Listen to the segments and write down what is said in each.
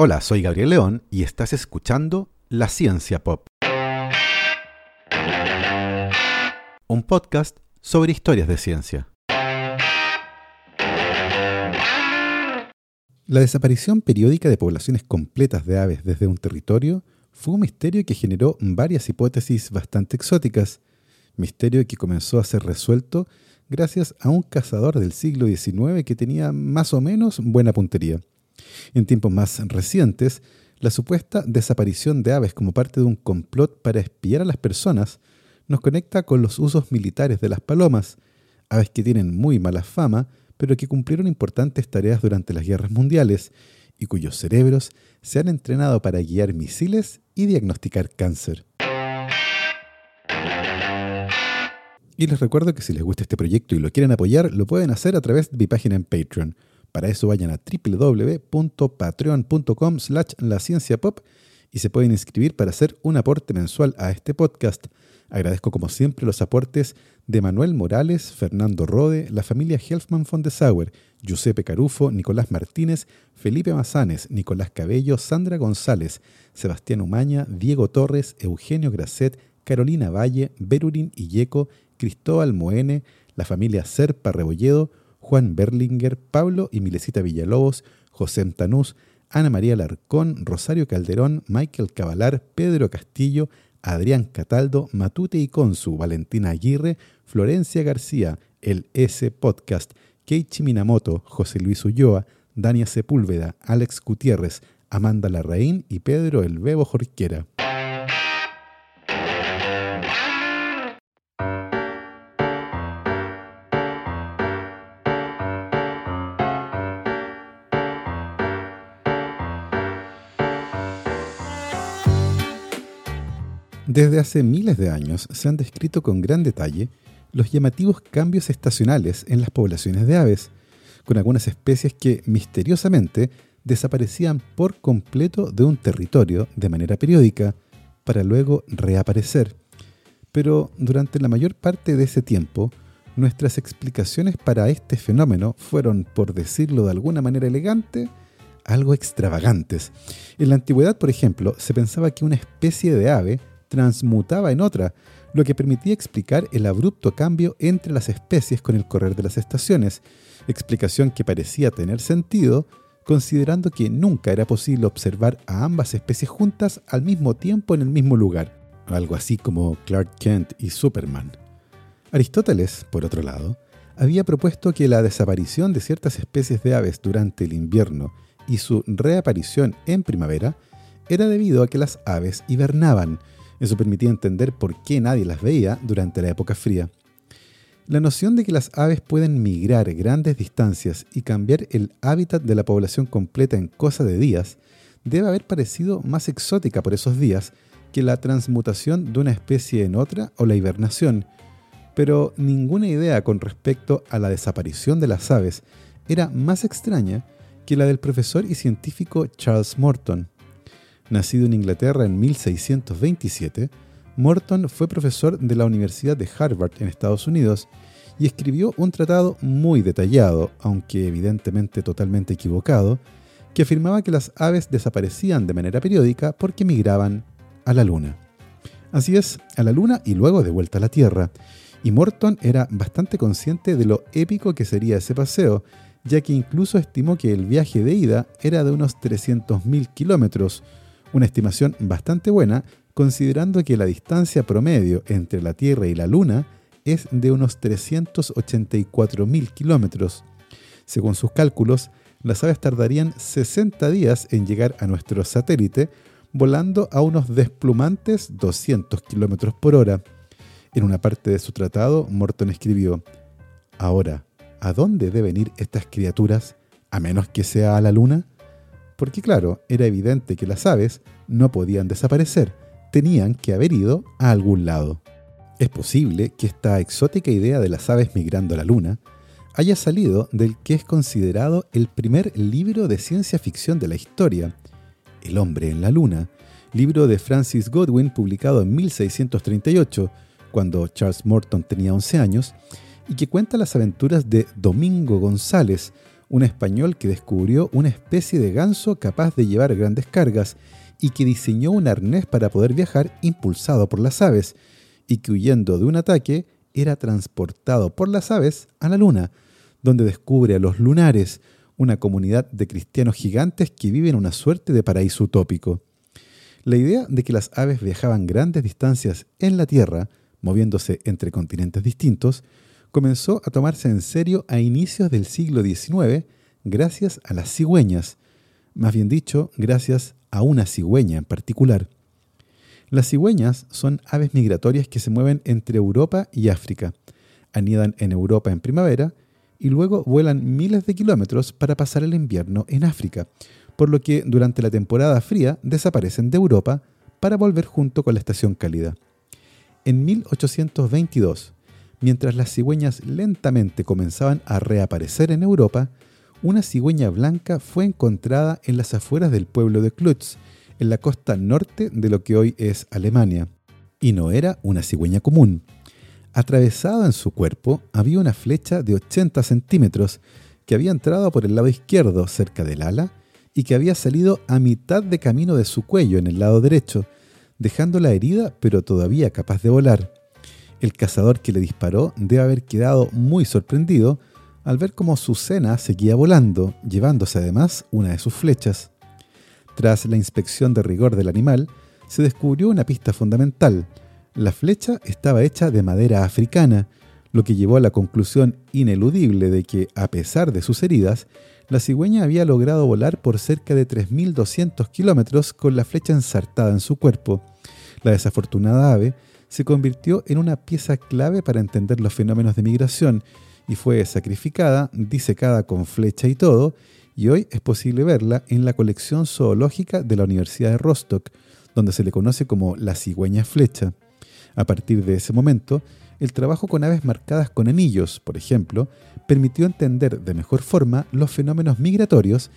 Hola, soy Gabriel León y estás escuchando La Ciencia Pop. Un podcast sobre historias de ciencia. La desaparición periódica de poblaciones completas de aves desde un territorio fue un misterio que generó varias hipótesis bastante exóticas, misterio que comenzó a ser resuelto gracias a un cazador del siglo XIX que tenía más o menos buena puntería. En tiempos más recientes, la supuesta desaparición de aves como parte de un complot para espiar a las personas nos conecta con los usos militares de las palomas, aves que tienen muy mala fama, pero que cumplieron importantes tareas durante las guerras mundiales y cuyos cerebros se han entrenado para guiar misiles y diagnosticar cáncer. Y les recuerdo que si les gusta este proyecto y lo quieren apoyar, lo pueden hacer a través de mi página en Patreon. Para eso vayan a www.patreon.com slash pop y se pueden inscribir para hacer un aporte mensual a este podcast. Agradezco como siempre los aportes de Manuel Morales, Fernando Rode, la familia Helfman von de Sauer, Giuseppe Carufo, Nicolás Martínez, Felipe Mazanes, Nicolás Cabello, Sandra González, Sebastián Umaña, Diego Torres, Eugenio Grasset, Carolina Valle, Berurín Illeco, Cristóbal Moene, la familia Serpa Rebolledo, Juan Berlinger, Pablo y Milesita Villalobos, José Tanús, Ana María Larcón, Rosario Calderón, Michael Cavalar, Pedro Castillo, Adrián Cataldo, Matute y Consu, Valentina Aguirre, Florencia García, el S Podcast, Keiichi Minamoto, José Luis Ulloa, Dania Sepúlveda, Alex Gutiérrez, Amanda Larraín y Pedro El Bebo Jorquera. Desde hace miles de años se han descrito con gran detalle los llamativos cambios estacionales en las poblaciones de aves, con algunas especies que misteriosamente desaparecían por completo de un territorio de manera periódica para luego reaparecer. Pero durante la mayor parte de ese tiempo, nuestras explicaciones para este fenómeno fueron, por decirlo de alguna manera elegante, algo extravagantes. En la antigüedad, por ejemplo, se pensaba que una especie de ave transmutaba en otra, lo que permitía explicar el abrupto cambio entre las especies con el correr de las estaciones, explicación que parecía tener sentido considerando que nunca era posible observar a ambas especies juntas al mismo tiempo en el mismo lugar, algo así como Clark Kent y Superman. Aristóteles, por otro lado, había propuesto que la desaparición de ciertas especies de aves durante el invierno y su reaparición en primavera era debido a que las aves hibernaban, eso permitía entender por qué nadie las veía durante la época fría. La noción de que las aves pueden migrar grandes distancias y cambiar el hábitat de la población completa en cosa de días debe haber parecido más exótica por esos días que la transmutación de una especie en otra o la hibernación, pero ninguna idea con respecto a la desaparición de las aves era más extraña que la del profesor y científico Charles Morton. Nacido en Inglaterra en 1627, Morton fue profesor de la Universidad de Harvard en Estados Unidos y escribió un tratado muy detallado, aunque evidentemente totalmente equivocado, que afirmaba que las aves desaparecían de manera periódica porque migraban a la Luna. Así es, a la Luna y luego de vuelta a la Tierra. Y Morton era bastante consciente de lo épico que sería ese paseo, ya que incluso estimó que el viaje de ida era de unos 300.000 kilómetros, una estimación bastante buena considerando que la distancia promedio entre la Tierra y la Luna es de unos 384.000 kilómetros. Según sus cálculos, las aves tardarían 60 días en llegar a nuestro satélite, volando a unos desplumantes 200 kilómetros por hora. En una parte de su tratado, Morton escribió: Ahora, ¿a dónde deben ir estas criaturas, a menos que sea a la Luna? Porque claro, era evidente que las aves no podían desaparecer, tenían que haber ido a algún lado. Es posible que esta exótica idea de las aves migrando a la luna haya salido del que es considerado el primer libro de ciencia ficción de la historia, El hombre en la luna, libro de Francis Godwin publicado en 1638, cuando Charles Morton tenía 11 años, y que cuenta las aventuras de Domingo González, un español que descubrió una especie de ganso capaz de llevar grandes cargas y que diseñó un arnés para poder viajar impulsado por las aves, y que huyendo de un ataque era transportado por las aves a la luna, donde descubre a los lunares, una comunidad de cristianos gigantes que viven una suerte de paraíso utópico. La idea de que las aves viajaban grandes distancias en la Tierra, moviéndose entre continentes distintos, comenzó a tomarse en serio a inicios del siglo XIX gracias a las cigüeñas, más bien dicho, gracias a una cigüeña en particular. Las cigüeñas son aves migratorias que se mueven entre Europa y África. Anidan en Europa en primavera y luego vuelan miles de kilómetros para pasar el invierno en África, por lo que durante la temporada fría desaparecen de Europa para volver junto con la estación cálida. En 1822, mientras las cigüeñas lentamente comenzaban a reaparecer en Europa, una cigüeña blanca fue encontrada en las afueras del pueblo de Klutz, en la costa norte de lo que hoy es Alemania. Y no era una cigüeña común. Atravesada en su cuerpo había una flecha de 80 centímetros que había entrado por el lado izquierdo cerca del ala y que había salido a mitad de camino de su cuello en el lado derecho, dejándola herida pero todavía capaz de volar. El cazador que le disparó debe haber quedado muy sorprendido al ver cómo su cena seguía volando, llevándose además una de sus flechas. Tras la inspección de rigor del animal, se descubrió una pista fundamental. La flecha estaba hecha de madera africana, lo que llevó a la conclusión ineludible de que, a pesar de sus heridas, la cigüeña había logrado volar por cerca de 3.200 kilómetros con la flecha ensartada en su cuerpo. La desafortunada ave se convirtió en una pieza clave para entender los fenómenos de migración y fue sacrificada, disecada con flecha y todo, y hoy es posible verla en la colección zoológica de la Universidad de Rostock, donde se le conoce como la cigüeña flecha. A partir de ese momento, el trabajo con aves marcadas con anillos, por ejemplo, permitió entender de mejor forma los fenómenos migratorios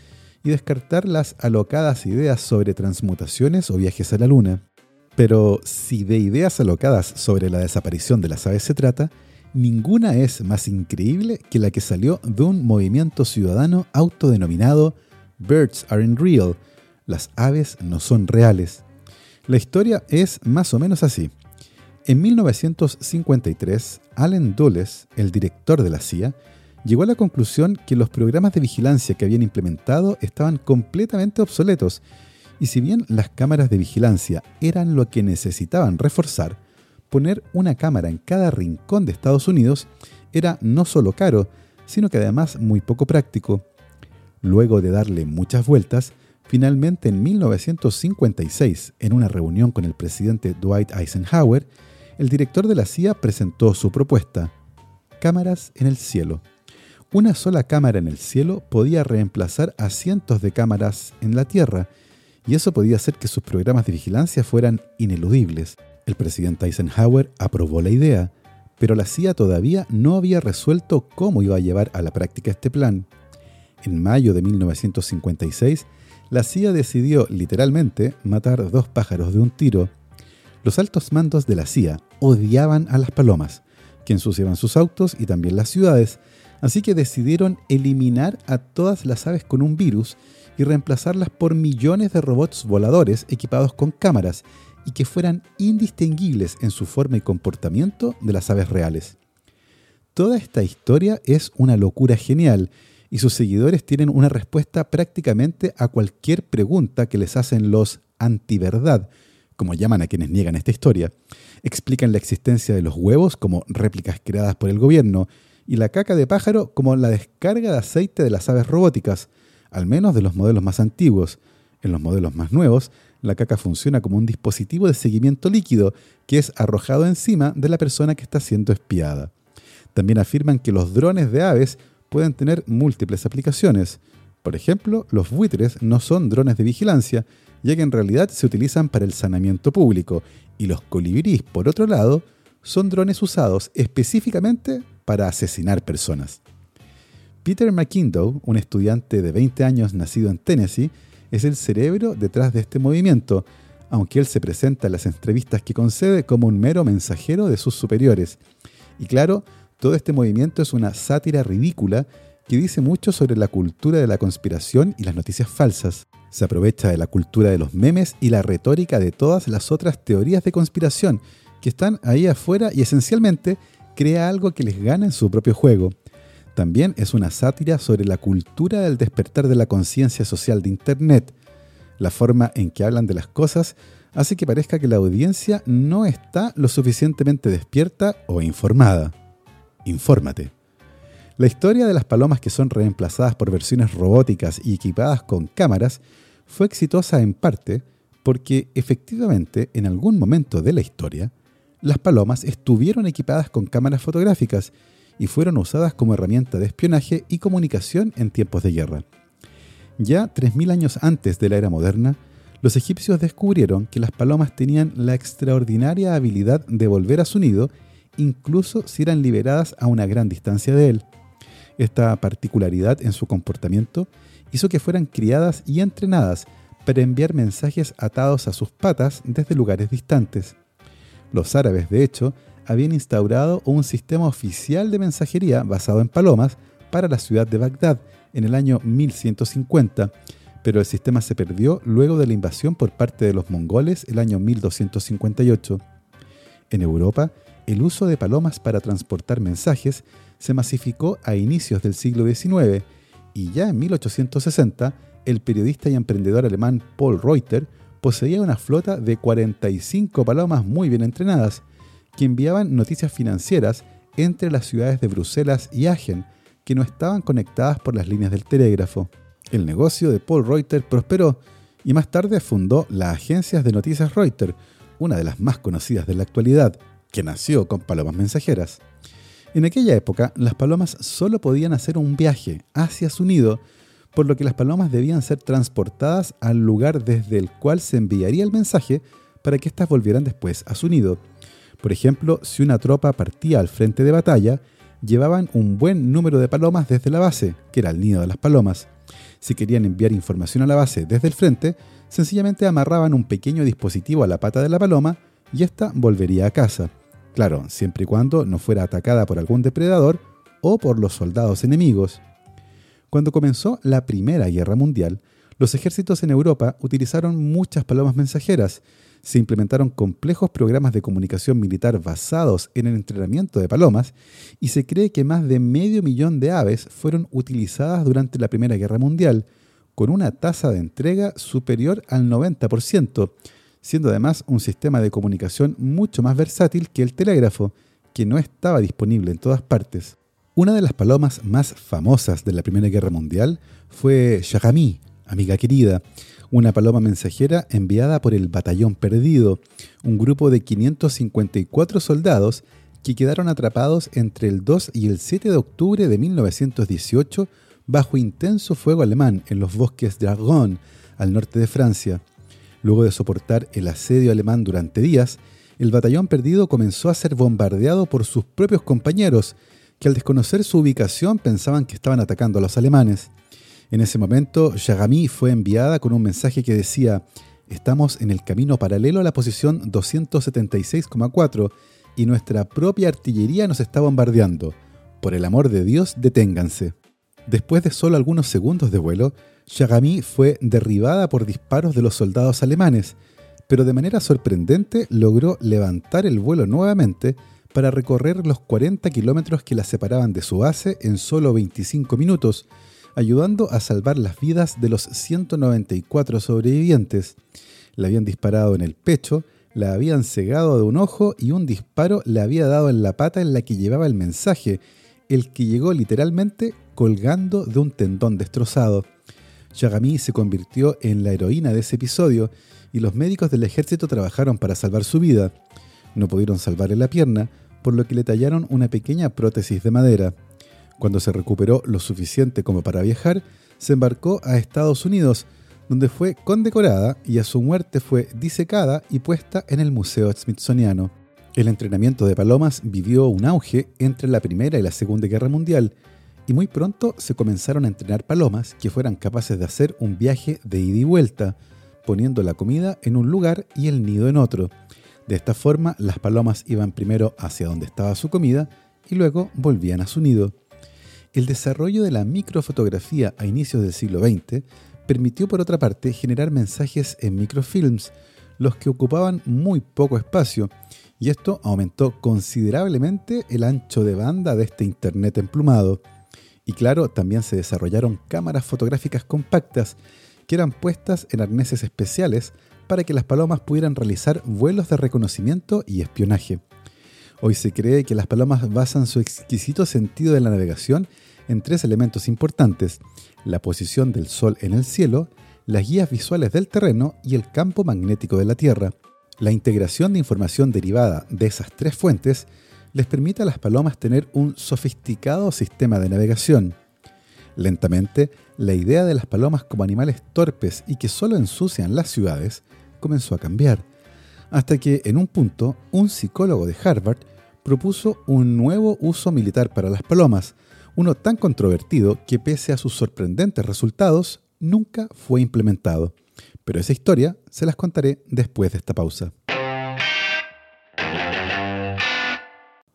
y descartar las alocadas ideas sobre transmutaciones o viajes a la luna. Pero si de ideas alocadas sobre la desaparición de las aves se trata, ninguna es más increíble que la que salió de un movimiento ciudadano autodenominado Birds Aren't Real, las aves no son reales. La historia es más o menos así. En 1953, Allen Dulles, el director de la CIA, llegó a la conclusión que los programas de vigilancia que habían implementado estaban completamente obsoletos y si bien las cámaras de vigilancia eran lo que necesitaban reforzar, poner una cámara en cada rincón de Estados Unidos era no solo caro, sino que además muy poco práctico. Luego de darle muchas vueltas, finalmente en 1956, en una reunión con el presidente Dwight Eisenhower, el director de la CIA presentó su propuesta, cámaras en el cielo. Una sola cámara en el cielo podía reemplazar a cientos de cámaras en la Tierra y eso podía hacer que sus programas de vigilancia fueran ineludibles. El presidente Eisenhower aprobó la idea, pero la CIA todavía no había resuelto cómo iba a llevar a la práctica este plan. En mayo de 1956, la CIA decidió literalmente matar dos pájaros de un tiro. Los altos mandos de la CIA odiaban a las palomas, que ensuciaban sus autos y también las ciudades, así que decidieron eliminar a todas las aves con un virus y reemplazarlas por millones de robots voladores equipados con cámaras y que fueran indistinguibles en su forma y comportamiento de las aves reales. Toda esta historia es una locura genial y sus seguidores tienen una respuesta prácticamente a cualquier pregunta que les hacen los antiverdad, como llaman a quienes niegan esta historia. Explican la existencia de los huevos como réplicas creadas por el gobierno y la caca de pájaro como la descarga de aceite de las aves robóticas, al menos de los modelos más antiguos. En los modelos más nuevos, la caca funciona como un dispositivo de seguimiento líquido que es arrojado encima de la persona que está siendo espiada. También afirman que los drones de aves pueden tener múltiples aplicaciones. Por ejemplo, los buitres no son drones de vigilancia, ya que en realidad se utilizan para el saneamiento público, y los colibríes, por otro lado, son drones usados específicamente para asesinar personas. Peter McIndoe, un estudiante de 20 años nacido en Tennessee, es el cerebro detrás de este movimiento, aunque él se presenta en las entrevistas que concede como un mero mensajero de sus superiores. Y claro, todo este movimiento es una sátira ridícula que dice mucho sobre la cultura de la conspiración y las noticias falsas. Se aprovecha de la cultura de los memes y la retórica de todas las otras teorías de conspiración que están ahí afuera y esencialmente crea algo que les gana en su propio juego. También es una sátira sobre la cultura del despertar de la conciencia social de Internet. La forma en que hablan de las cosas hace que parezca que la audiencia no está lo suficientemente despierta o informada. Infórmate. La historia de las palomas que son reemplazadas por versiones robóticas y equipadas con cámaras fue exitosa en parte porque efectivamente en algún momento de la historia las palomas estuvieron equipadas con cámaras fotográficas y fueron usadas como herramienta de espionaje y comunicación en tiempos de guerra. Ya 3.000 años antes de la era moderna, los egipcios descubrieron que las palomas tenían la extraordinaria habilidad de volver a su nido incluso si eran liberadas a una gran distancia de él. Esta particularidad en su comportamiento hizo que fueran criadas y entrenadas para enviar mensajes atados a sus patas desde lugares distantes. Los árabes, de hecho, habían instaurado un sistema oficial de mensajería basado en palomas para la ciudad de Bagdad en el año 1150, pero el sistema se perdió luego de la invasión por parte de los mongoles el año 1258. En Europa, el uso de palomas para transportar mensajes se masificó a inicios del siglo XIX y ya en 1860 el periodista y emprendedor alemán Paul Reuter poseía una flota de 45 palomas muy bien entrenadas, que enviaban noticias financieras entre las ciudades de Bruselas y Agen, que no estaban conectadas por las líneas del telégrafo. El negocio de Paul Reuter prosperó y más tarde fundó la agencia de noticias Reuters, una de las más conocidas de la actualidad, que nació con palomas mensajeras. En aquella época, las palomas solo podían hacer un viaje hacia su nido por lo que las palomas debían ser transportadas al lugar desde el cual se enviaría el mensaje para que éstas volvieran después a su nido. Por ejemplo, si una tropa partía al frente de batalla, llevaban un buen número de palomas desde la base, que era el nido de las palomas. Si querían enviar información a la base desde el frente, sencillamente amarraban un pequeño dispositivo a la pata de la paloma y ésta volvería a casa. Claro, siempre y cuando no fuera atacada por algún depredador o por los soldados enemigos. Cuando comenzó la Primera Guerra Mundial, los ejércitos en Europa utilizaron muchas palomas mensajeras. Se implementaron complejos programas de comunicación militar basados en el entrenamiento de palomas y se cree que más de medio millón de aves fueron utilizadas durante la Primera Guerra Mundial, con una tasa de entrega superior al 90%, siendo además un sistema de comunicación mucho más versátil que el telégrafo, que no estaba disponible en todas partes. Una de las palomas más famosas de la Primera Guerra Mundial fue Shagami, amiga querida, una paloma mensajera enviada por el Batallón Perdido, un grupo de 554 soldados que quedaron atrapados entre el 2 y el 7 de octubre de 1918 bajo intenso fuego alemán en los bosques de Argonne, al norte de Francia. Luego de soportar el asedio alemán durante días, el batallón perdido comenzó a ser bombardeado por sus propios compañeros, que al desconocer su ubicación pensaban que estaban atacando a los alemanes. En ese momento, Yagami fue enviada con un mensaje que decía, estamos en el camino paralelo a la posición 276,4 y nuestra propia artillería nos está bombardeando. Por el amor de Dios, deténganse. Después de solo algunos segundos de vuelo, Yagami fue derribada por disparos de los soldados alemanes, pero de manera sorprendente logró levantar el vuelo nuevamente para recorrer los 40 kilómetros que la separaban de su base en solo 25 minutos, ayudando a salvar las vidas de los 194 sobrevivientes. Le habían disparado en el pecho, la habían cegado de un ojo y un disparo le había dado en la pata en la que llevaba el mensaje, el que llegó literalmente colgando de un tendón destrozado. Yagami se convirtió en la heroína de ese episodio y los médicos del ejército trabajaron para salvar su vida. No pudieron salvarle la pierna, por lo que le tallaron una pequeña prótesis de madera. Cuando se recuperó lo suficiente como para viajar, se embarcó a Estados Unidos, donde fue condecorada y a su muerte fue disecada y puesta en el Museo Smithsoniano. El entrenamiento de palomas vivió un auge entre la Primera y la Segunda Guerra Mundial, y muy pronto se comenzaron a entrenar palomas que fueran capaces de hacer un viaje de ida y vuelta, poniendo la comida en un lugar y el nido en otro. De esta forma, las palomas iban primero hacia donde estaba su comida y luego volvían a su nido. El desarrollo de la microfotografía a inicios del siglo XX permitió, por otra parte, generar mensajes en microfilms, los que ocupaban muy poco espacio, y esto aumentó considerablemente el ancho de banda de este Internet emplumado. Y claro, también se desarrollaron cámaras fotográficas compactas que eran puestas en arneses especiales para que las palomas pudieran realizar vuelos de reconocimiento y espionaje. Hoy se cree que las palomas basan su exquisito sentido de la navegación en tres elementos importantes, la posición del Sol en el cielo, las guías visuales del terreno y el campo magnético de la Tierra. La integración de información derivada de esas tres fuentes les permite a las palomas tener un sofisticado sistema de navegación. Lentamente, la idea de las palomas como animales torpes y que solo ensucian las ciudades comenzó a cambiar, hasta que en un punto un psicólogo de Harvard propuso un nuevo uso militar para las palomas, uno tan controvertido que pese a sus sorprendentes resultados, nunca fue implementado. Pero esa historia se las contaré después de esta pausa.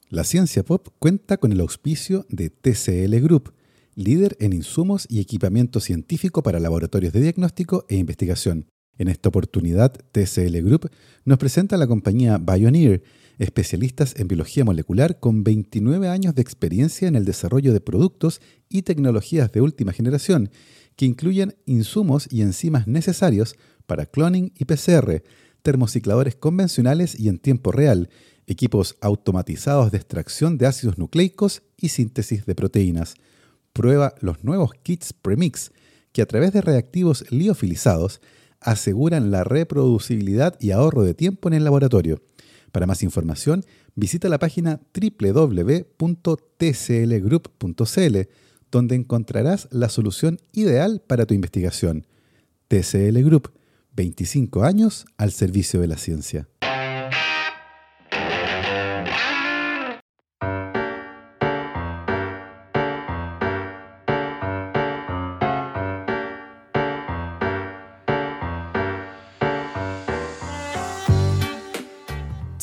La ciencia pop cuenta con el auspicio de TCL Group, líder en insumos y equipamiento científico para laboratorios de diagnóstico e investigación. En esta oportunidad, TCL Group nos presenta a la compañía Bioneer, especialistas en biología molecular con 29 años de experiencia en el desarrollo de productos y tecnologías de última generación, que incluyen insumos y enzimas necesarios para cloning y PCR, termocicladores convencionales y en tiempo real, equipos automatizados de extracción de ácidos nucleicos y síntesis de proteínas. Prueba los nuevos kits Premix, que a través de reactivos liofilizados aseguran la reproducibilidad y ahorro de tiempo en el laboratorio. Para más información, visita la página www.tclgroup.cl, donde encontrarás la solución ideal para tu investigación. TCL Group, 25 años al servicio de la ciencia.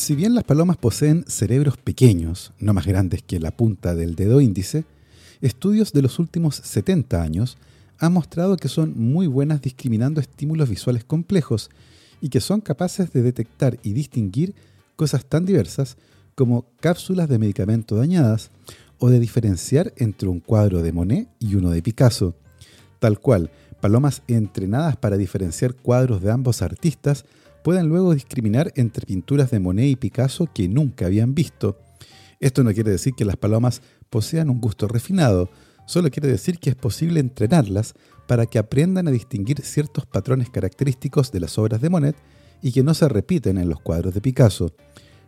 Si bien las palomas poseen cerebros pequeños, no más grandes que la punta del dedo índice, estudios de los últimos 70 años han mostrado que son muy buenas discriminando estímulos visuales complejos y que son capaces de detectar y distinguir cosas tan diversas como cápsulas de medicamento dañadas o de diferenciar entre un cuadro de Monet y uno de Picasso. Tal cual, palomas entrenadas para diferenciar cuadros de ambos artistas pueden luego discriminar entre pinturas de Monet y Picasso que nunca habían visto. Esto no quiere decir que las palomas posean un gusto refinado, solo quiere decir que es posible entrenarlas para que aprendan a distinguir ciertos patrones característicos de las obras de Monet y que no se repiten en los cuadros de Picasso.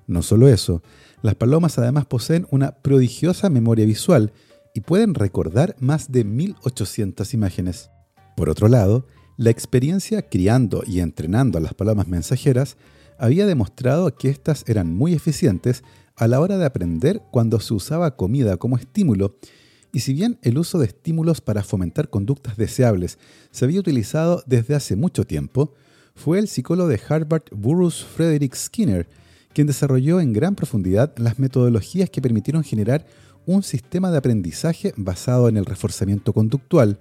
No solo eso, las palomas además poseen una prodigiosa memoria visual y pueden recordar más de 1800 imágenes. Por otro lado, la experiencia criando y entrenando a las palomas mensajeras había demostrado que éstas eran muy eficientes a la hora de aprender cuando se usaba comida como estímulo, y si bien el uso de estímulos para fomentar conductas deseables se había utilizado desde hace mucho tiempo, fue el psicólogo de Harvard Burroughs Frederick Skinner quien desarrolló en gran profundidad las metodologías que permitieron generar un sistema de aprendizaje basado en el reforzamiento conductual.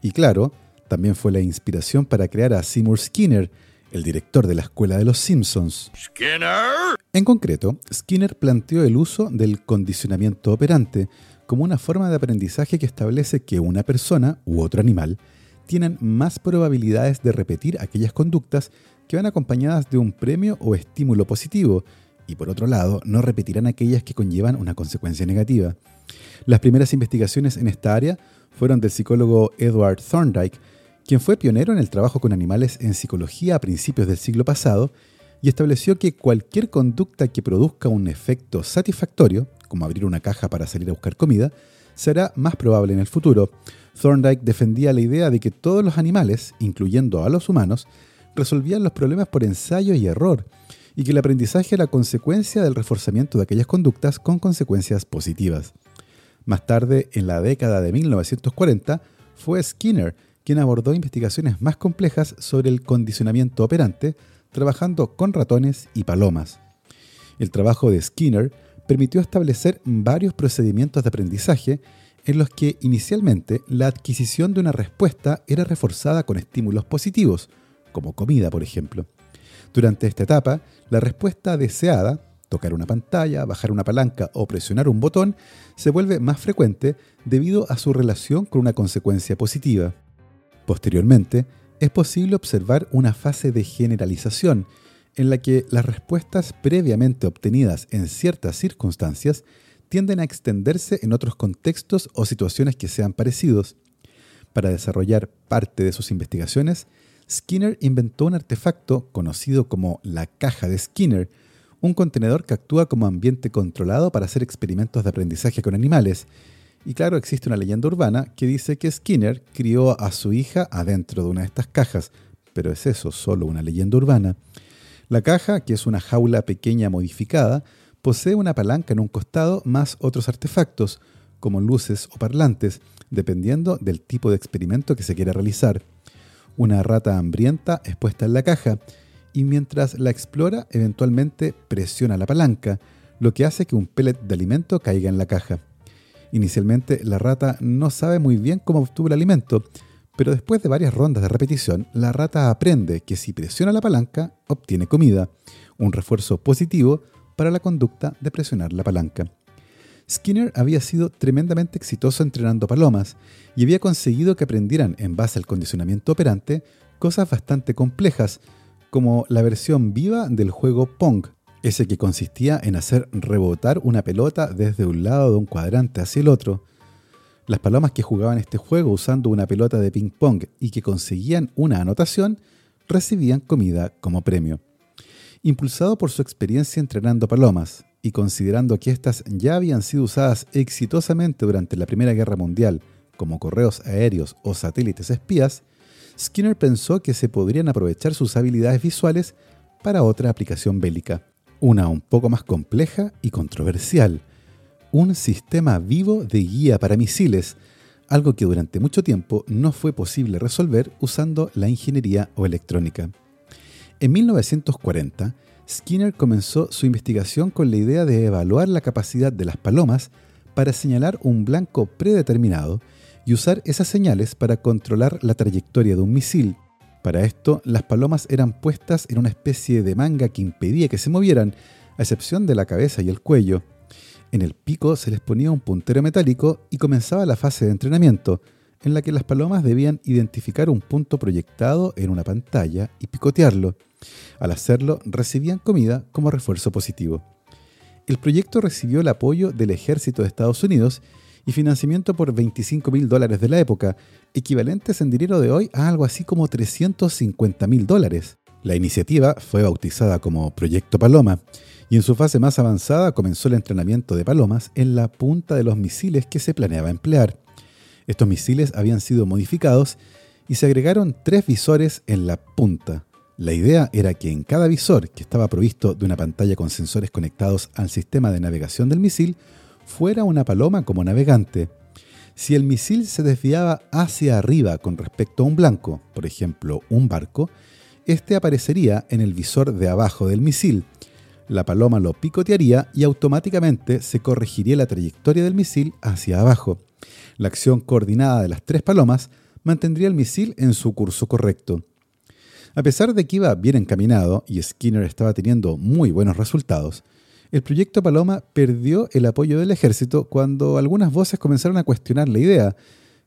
Y claro, también fue la inspiración para crear a Seymour Skinner, el director de la Escuela de los Simpsons. ¡Skinner! En concreto, Skinner planteó el uso del condicionamiento operante como una forma de aprendizaje que establece que una persona u otro animal tienen más probabilidades de repetir aquellas conductas que van acompañadas de un premio o estímulo positivo, y por otro lado, no repetirán aquellas que conllevan una consecuencia negativa. Las primeras investigaciones en esta área fueron del psicólogo Edward Thorndike, quien fue pionero en el trabajo con animales en psicología a principios del siglo pasado y estableció que cualquier conducta que produzca un efecto satisfactorio, como abrir una caja para salir a buscar comida, será más probable en el futuro. Thorndike defendía la idea de que todos los animales, incluyendo a los humanos, resolvían los problemas por ensayo y error, y que el aprendizaje era consecuencia del reforzamiento de aquellas conductas con consecuencias positivas. Más tarde, en la década de 1940, fue Skinner quien abordó investigaciones más complejas sobre el condicionamiento operante, trabajando con ratones y palomas. El trabajo de Skinner permitió establecer varios procedimientos de aprendizaje en los que inicialmente la adquisición de una respuesta era reforzada con estímulos positivos, como comida, por ejemplo. Durante esta etapa, la respuesta deseada, tocar una pantalla, bajar una palanca o presionar un botón, se vuelve más frecuente debido a su relación con una consecuencia positiva. Posteriormente, es posible observar una fase de generalización en la que las respuestas previamente obtenidas en ciertas circunstancias tienden a extenderse en otros contextos o situaciones que sean parecidos. Para desarrollar parte de sus investigaciones, Skinner inventó un artefacto conocido como la caja de Skinner, un contenedor que actúa como ambiente controlado para hacer experimentos de aprendizaje con animales. Y claro, existe una leyenda urbana que dice que Skinner crió a su hija adentro de una de estas cajas, pero es eso, solo una leyenda urbana. La caja, que es una jaula pequeña modificada, posee una palanca en un costado más otros artefactos, como luces o parlantes, dependiendo del tipo de experimento que se quiera realizar. Una rata hambrienta es puesta en la caja y mientras la explora eventualmente presiona la palanca, lo que hace que un pellet de alimento caiga en la caja. Inicialmente la rata no sabe muy bien cómo obtuvo el alimento, pero después de varias rondas de repetición, la rata aprende que si presiona la palanca, obtiene comida, un refuerzo positivo para la conducta de presionar la palanca. Skinner había sido tremendamente exitoso entrenando palomas y había conseguido que aprendieran en base al condicionamiento operante cosas bastante complejas, como la versión viva del juego Pong, ese que consistía en hacer rebotar una pelota desde un lado de un cuadrante hacia el otro. Las palomas que jugaban este juego usando una pelota de ping pong y que conseguían una anotación, recibían comida como premio. Impulsado por su experiencia entrenando palomas y considerando que éstas ya habían sido usadas exitosamente durante la Primera Guerra Mundial como correos aéreos o satélites espías, Skinner pensó que se podrían aprovechar sus habilidades visuales para otra aplicación bélica, una un poco más compleja y controversial, un sistema vivo de guía para misiles, algo que durante mucho tiempo no fue posible resolver usando la ingeniería o electrónica. En 1940, Skinner comenzó su investigación con la idea de evaluar la capacidad de las palomas para señalar un blanco predeterminado y usar esas señales para controlar la trayectoria de un misil. Para esto, las palomas eran puestas en una especie de manga que impedía que se movieran, a excepción de la cabeza y el cuello. En el pico se les ponía un puntero metálico y comenzaba la fase de entrenamiento, en la que las palomas debían identificar un punto proyectado en una pantalla y picotearlo. Al hacerlo, recibían comida como refuerzo positivo. El proyecto recibió el apoyo del ejército de Estados Unidos y financiamiento por 25 mil dólares de la época, equivalentes en dinero de hoy a algo así como 350 mil dólares. La iniciativa fue bautizada como Proyecto Paloma y en su fase más avanzada comenzó el entrenamiento de palomas en la punta de los misiles que se planeaba emplear. Estos misiles habían sido modificados y se agregaron tres visores en la punta. La idea era que en cada visor, que estaba provisto de una pantalla con sensores conectados al sistema de navegación del misil, fuera una paloma como navegante. Si el misil se desviaba hacia arriba con respecto a un blanco, por ejemplo un barco, este aparecería en el visor de abajo del misil. La paloma lo picotearía y automáticamente se corregiría la trayectoria del misil hacia abajo. La acción coordinada de las tres palomas mantendría el misil en su curso correcto. A pesar de que iba bien encaminado y Skinner estaba teniendo muy buenos resultados, el proyecto Paloma perdió el apoyo del ejército cuando algunas voces comenzaron a cuestionar la idea,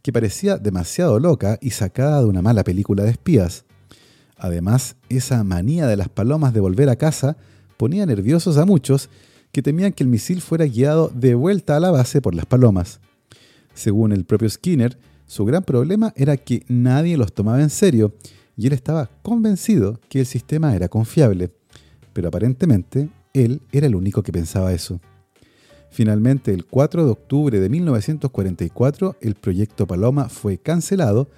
que parecía demasiado loca y sacada de una mala película de espías. Además, esa manía de las palomas de volver a casa ponía nerviosos a muchos que temían que el misil fuera guiado de vuelta a la base por las palomas. Según el propio Skinner, su gran problema era que nadie los tomaba en serio y él estaba convencido que el sistema era confiable, pero aparentemente él era el único que pensaba eso. Finalmente, el 4 de octubre de 1944, el proyecto Paloma fue cancelado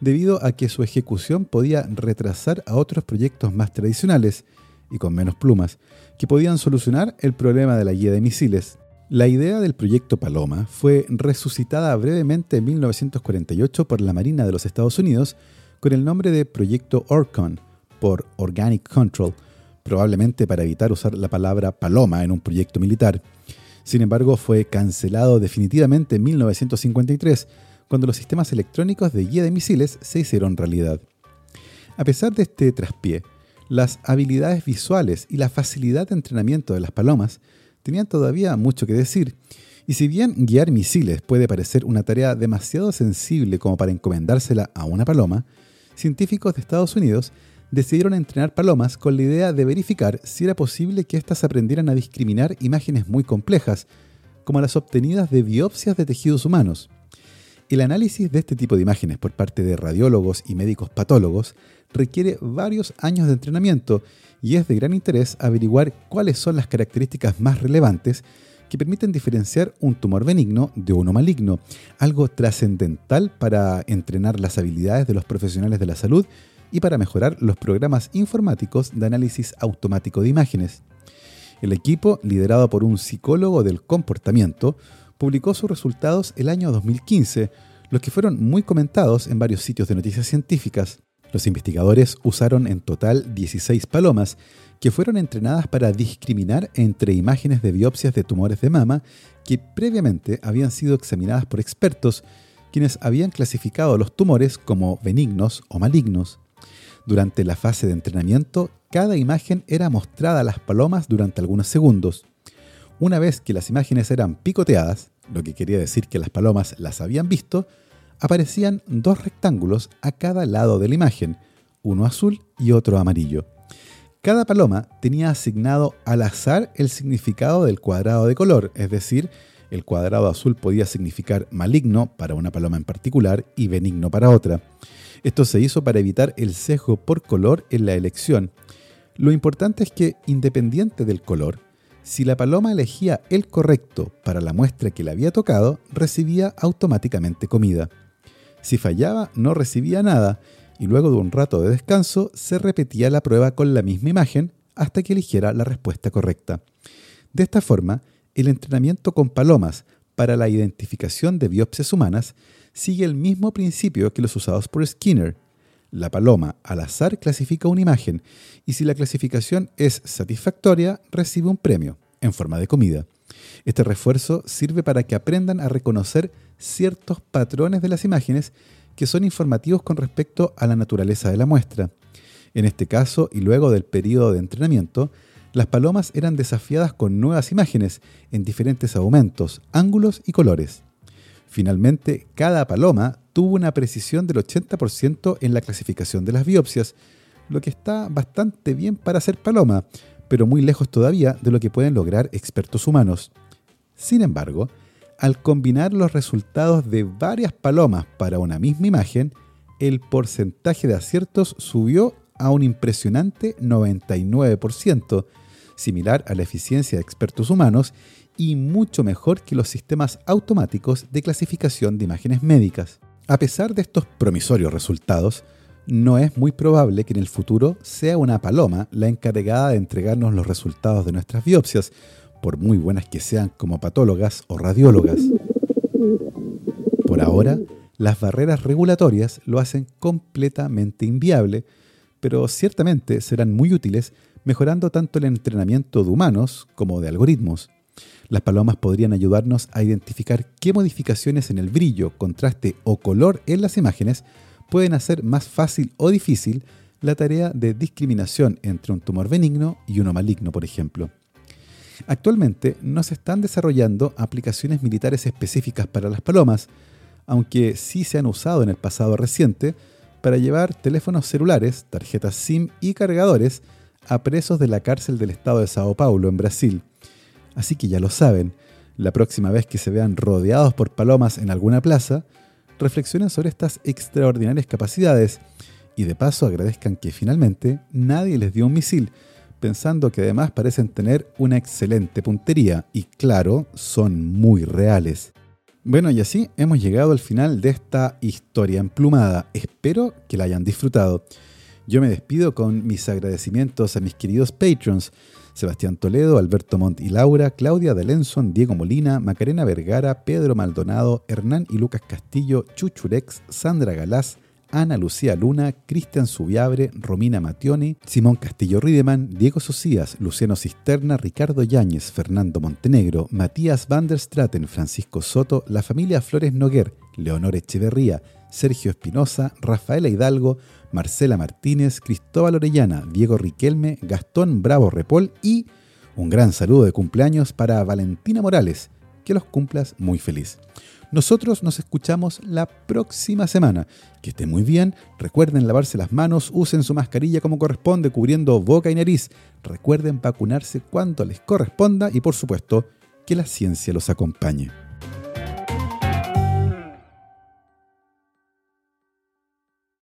debido a que su ejecución podía retrasar a otros proyectos más tradicionales y con menos plumas, que podían solucionar el problema de la guía de misiles. La idea del proyecto Paloma fue resucitada brevemente en 1948 por la Marina de los Estados Unidos con el nombre de Proyecto Orcon, por Organic Control, probablemente para evitar usar la palabra paloma en un proyecto militar. Sin embargo, fue cancelado definitivamente en 1953, cuando los sistemas electrónicos de guía de misiles se hicieron realidad. A pesar de este traspié, las habilidades visuales y la facilidad de entrenamiento de las palomas tenían todavía mucho que decir, y si bien guiar misiles puede parecer una tarea demasiado sensible como para encomendársela a una paloma, científicos de Estados Unidos decidieron entrenar palomas con la idea de verificar si era posible que éstas aprendieran a discriminar imágenes muy complejas, como las obtenidas de biopsias de tejidos humanos. El análisis de este tipo de imágenes por parte de radiólogos y médicos patólogos requiere varios años de entrenamiento y es de gran interés averiguar cuáles son las características más relevantes que permiten diferenciar un tumor benigno de uno maligno, algo trascendental para entrenar las habilidades de los profesionales de la salud y para mejorar los programas informáticos de análisis automático de imágenes. El equipo, liderado por un psicólogo del comportamiento, publicó sus resultados el año 2015, los que fueron muy comentados en varios sitios de noticias científicas. Los investigadores usaron en total 16 palomas que fueron entrenadas para discriminar entre imágenes de biopsias de tumores de mama que previamente habían sido examinadas por expertos, quienes habían clasificado los tumores como benignos o malignos. Durante la fase de entrenamiento, cada imagen era mostrada a las palomas durante algunos segundos. Una vez que las imágenes eran picoteadas, lo que quería decir que las palomas las habían visto, aparecían dos rectángulos a cada lado de la imagen, uno azul y otro amarillo. Cada paloma tenía asignado al azar el significado del cuadrado de color, es decir, el cuadrado azul podía significar maligno para una paloma en particular y benigno para otra. Esto se hizo para evitar el sesgo por color en la elección. Lo importante es que, independiente del color, si la paloma elegía el correcto para la muestra que le había tocado, recibía automáticamente comida. Si fallaba, no recibía nada, y luego de un rato de descanso se repetía la prueba con la misma imagen hasta que eligiera la respuesta correcta. De esta forma, el entrenamiento con palomas para la identificación de biopsias humanas sigue el mismo principio que los usados por Skinner. La paloma al azar clasifica una imagen y si la clasificación es satisfactoria recibe un premio en forma de comida. Este refuerzo sirve para que aprendan a reconocer ciertos patrones de las imágenes que son informativos con respecto a la naturaleza de la muestra. En este caso, y luego del periodo de entrenamiento, las palomas eran desafiadas con nuevas imágenes en diferentes aumentos, ángulos y colores. Finalmente, cada paloma tuvo una precisión del 80% en la clasificación de las biopsias, lo que está bastante bien para ser paloma, pero muy lejos todavía de lo que pueden lograr expertos humanos. Sin embargo, al combinar los resultados de varias palomas para una misma imagen, el porcentaje de aciertos subió a un impresionante 99%, similar a la eficiencia de expertos humanos y mucho mejor que los sistemas automáticos de clasificación de imágenes médicas. A pesar de estos promisorios resultados, no es muy probable que en el futuro sea una paloma la encargada de entregarnos los resultados de nuestras biopsias, por muy buenas que sean como patólogas o radiólogas. Por ahora, las barreras regulatorias lo hacen completamente inviable, pero ciertamente serán muy útiles mejorando tanto el entrenamiento de humanos como de algoritmos. Las palomas podrían ayudarnos a identificar qué modificaciones en el brillo, contraste o color en las imágenes pueden hacer más fácil o difícil la tarea de discriminación entre un tumor benigno y uno maligno, por ejemplo. Actualmente no se están desarrollando aplicaciones militares específicas para las palomas, aunque sí se han usado en el pasado reciente para llevar teléfonos celulares, tarjetas SIM y cargadores a presos de la cárcel del estado de Sao Paulo, en Brasil. Así que ya lo saben, la próxima vez que se vean rodeados por palomas en alguna plaza, reflexionen sobre estas extraordinarias capacidades y de paso agradezcan que finalmente nadie les dio un misil, pensando que además parecen tener una excelente puntería y claro, son muy reales. Bueno, y así hemos llegado al final de esta historia emplumada. Espero que la hayan disfrutado. Yo me despido con mis agradecimientos a mis queridos patrons, Sebastián Toledo, Alberto Montt y Laura, Claudia Delenson, Diego Molina, Macarena Vergara, Pedro Maldonado, Hernán y Lucas Castillo, Chuchurex, Sandra Galás, Ana Lucía Luna, Cristian Subiabre, Romina Mationi, Simón Castillo Rideman, Diego Socias, Luciano Cisterna, Ricardo Yáñez, Fernando Montenegro, Matías van der Straten, Francisco Soto, la familia Flores Noguer, Leonor Echeverría, Sergio Espinosa, Rafaela Hidalgo, Marcela Martínez, Cristóbal Orellana, Diego Riquelme, Gastón Bravo Repol y un gran saludo de cumpleaños para Valentina Morales, que los cumplas muy feliz. Nosotros nos escuchamos la próxima semana. Que esté muy bien. Recuerden lavarse las manos, usen su mascarilla como corresponde, cubriendo boca y nariz. Recuerden vacunarse cuanto les corresponda y por supuesto que la ciencia los acompañe.